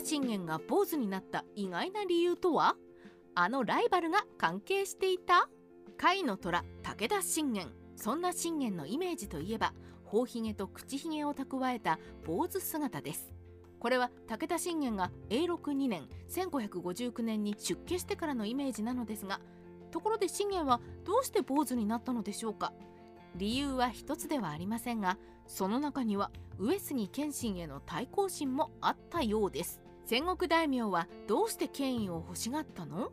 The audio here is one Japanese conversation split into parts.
田信玄が坊主になった意外な理由とは？あのライバルが関係していた？甲斐の虎武田信玄。そんな信玄のイメージといえば頬ひげと口ひげを蓄えた坊主姿です。これは武田信玄が永禄2年1559年に出家してからのイメージなのですがところで信玄はどうして坊主になったのでしょうか？理由は一つではありませんがその中には上杉謙信への対抗心もあったようです。戦国大名はどうして権威を欲しがったの？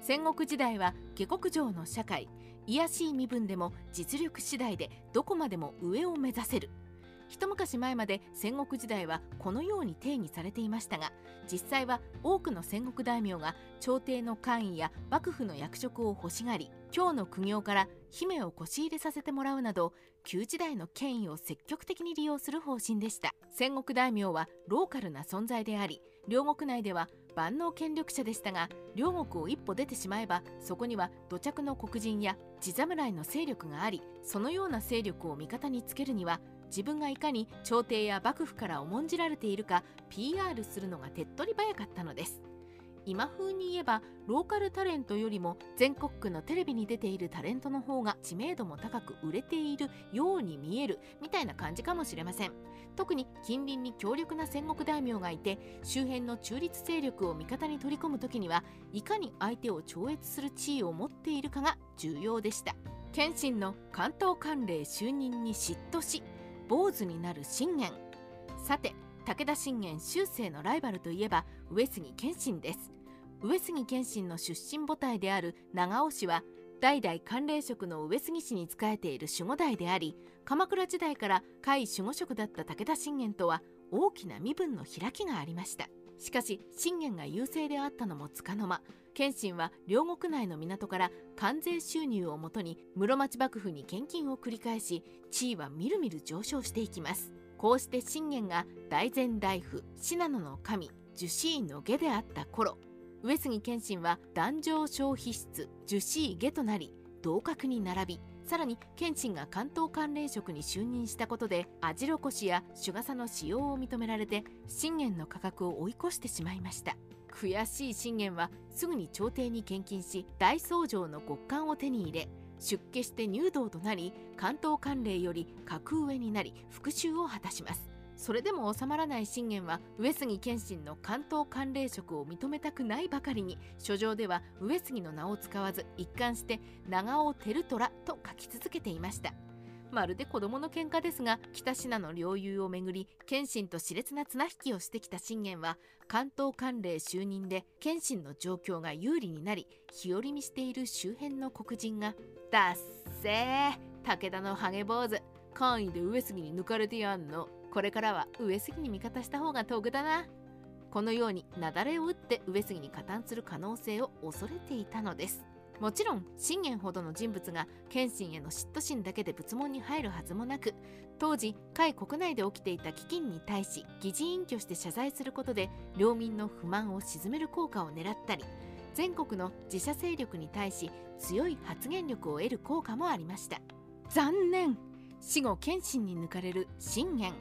戦国時代は下克上の社会卑しい身分でも実力次第でどこまでも上を目指せる。一昔前まで戦国時代はこのように定義されていましたが実際は多くの戦国大名が朝廷の官位や幕府の役職を欲しがり今日の苦行から姫を腰入れさせてもらうなど旧時代の権威を積極的に利用する方針でした。戦国大名はローカルな存在であり両国内では万能権力者でしたが両国を一歩出てしまえばそこには土着の黒人や地侍の勢力がありそのような勢力を味方につけるには自分がいかに朝廷や幕府から重んじられているか PR するのが手っ取り早かったのです。今風に言えばローカルタレントよりも全国区のテレビに出ているタレントの方が知名度も高く売れているように見えるみたいな感じかもしれません。特に近隣に強力な戦国大名がいて周辺の中立勢力を味方に取り込む時にはいかに相手を超越する地位を持っているかが重要でした。謙信の関東管領就任に嫉妬し坊主になる信玄。さて武田信玄終生のライバルといえば上杉謙信です。上杉謙信の出身母体である長尾氏は代々官令職の上杉氏に仕えている守護代であり鎌倉時代から甲斐守護職だった武田信玄とは大きな身分の開きがありました。しかし信玄が優勢であったのもつかの間謙信は両国内の港から関税収入をもとに室町幕府に献金を繰り返し地位はみるみる上昇していきます。こうして信玄が大前大夫信濃の神樹脂の下であった頃上杉謙信は壇上消費室樹脂下となり同格に並びさらに謙信が関東管領職に就任したことで網代しや朱笠の使用を認められて信玄の価格を追い越してしまいました。悔しい信玄はすぐに朝廷に献金し大僧正の極寒を手に入れ出家して入道となり関東管領より格上になり復讐を果たします。それでも収まらない信玄は上杉謙信の関東管領職を認めたくないばかりに書状では上杉の名を使わず一貫して長尾照虎と書き続けていました。まるで子供の喧嘩ですが北信濃領有をめぐり謙信と熾烈な綱引きをしてきた信玄は関東管領就任で謙信の状況が有利になり日和見している周辺の黒人が「だっせー武田のハゲ坊主官位で上杉に抜かれてやんの。これからは上杉に味方した方が得だな。このように雪崩を打って上杉に加担する可能性を恐れていたのです。もちろん信玄ほどの人物が謙信への嫉妬心だけで仏門に入るはずもなく当時甲斐国内で起きていた飢饉に対し疑似隠居して謝罪することで領民の不満を鎮める効果を狙ったり全国の自社勢力に対し強い発言力を得る効果もありました。残念。死後謙信に抜かれる信玄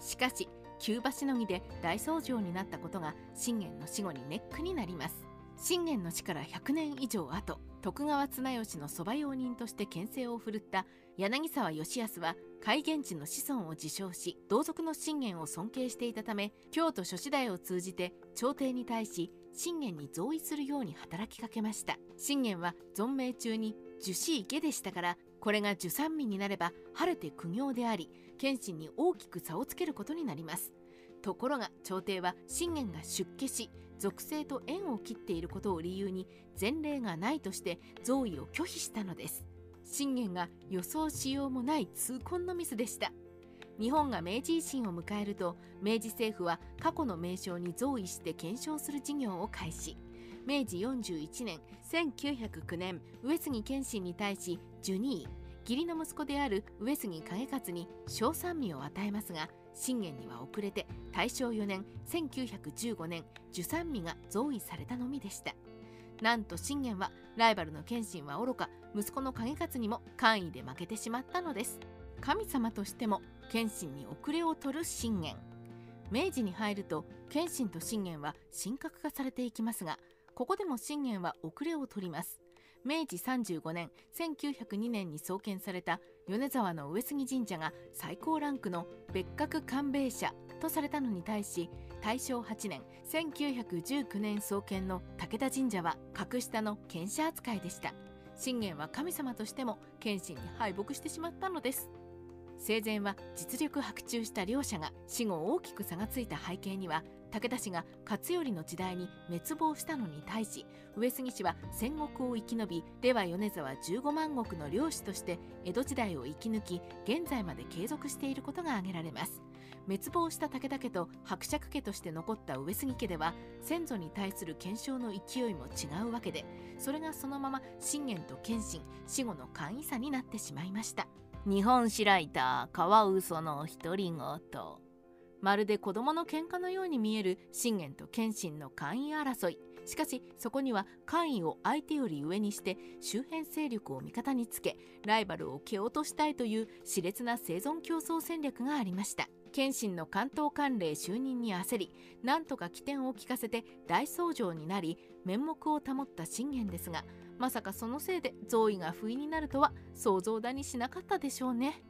しかし急馬しのぎで大僧正になったことが信玄の死後にネックになります。信玄の死から100年以上後徳川綱吉の側用人として牽制を振るった柳沢義康は海源氏の子孫を自称し同族の信玄を尊敬していたため京都諸子代を通じて朝廷に対し信玄に増位するように働きかけました。信玄は存命中に樹脂下でしたからこれが受産民になれば晴れて苦行であり謙信に大きく差をつけることになります。ところが朝廷は信玄が出家し属性と縁を切っていることを理由に前例がないとして贈位を拒否したのです。信玄が予想しようもない痛恨のミスでした。日本が明治維新を迎えると明治政府は過去の名称に贈位して検証する事業を開始。明治41年1909年上杉謙信に対しジュニー義理の息子である上杉景勝に小三味を与えますが信玄には遅れて大正4年1915年受三味が贈位されたのみでした。なんと信玄はライバルの謙信はおろか息子の景勝にも官位で負けてしまったのです。神様としても謙信に遅れを取る信玄。明治に入ると謙信と信玄は神格化されていきますがここでも信玄は遅れを取ります。明治35年1902年に創建された米沢の上杉神社が最高ランクの別格官兵衛社とされたのに対し大正8年1919年創建の武田神社は格下の献者扱いでした。信玄は神様としても謙信に敗北してしまったのです。生前は実力伯仲した両者が死後大きく差がついた背景には武田氏が勝頼の時代に滅亡したのに対し上杉氏は戦国を生き延びでは米沢15万石の領主として江戸時代を生き抜き現在まで継続していることが挙げられます。滅亡した武田家と伯爵家として残った上杉家では先祖に対する検証の勢いも違うわけでそれがそのまま信玄と謙信死後の簡易差になってしまいました。日本史ライターカワウソの独り言。まるで子供の喧嘩のように見える信玄と謙信の官位争い。しかしそこには官位を相手より上にして周辺勢力を味方につけライバルを蹴落としたいという熾烈な生存競争戦略がありました。謙信の関東管領就任に焦りなんとか起点を利かせて大僧正になり面目を保った信玄ですがまさかそのせいで贈位が不意になるとは想像だにしなかったでしょうね。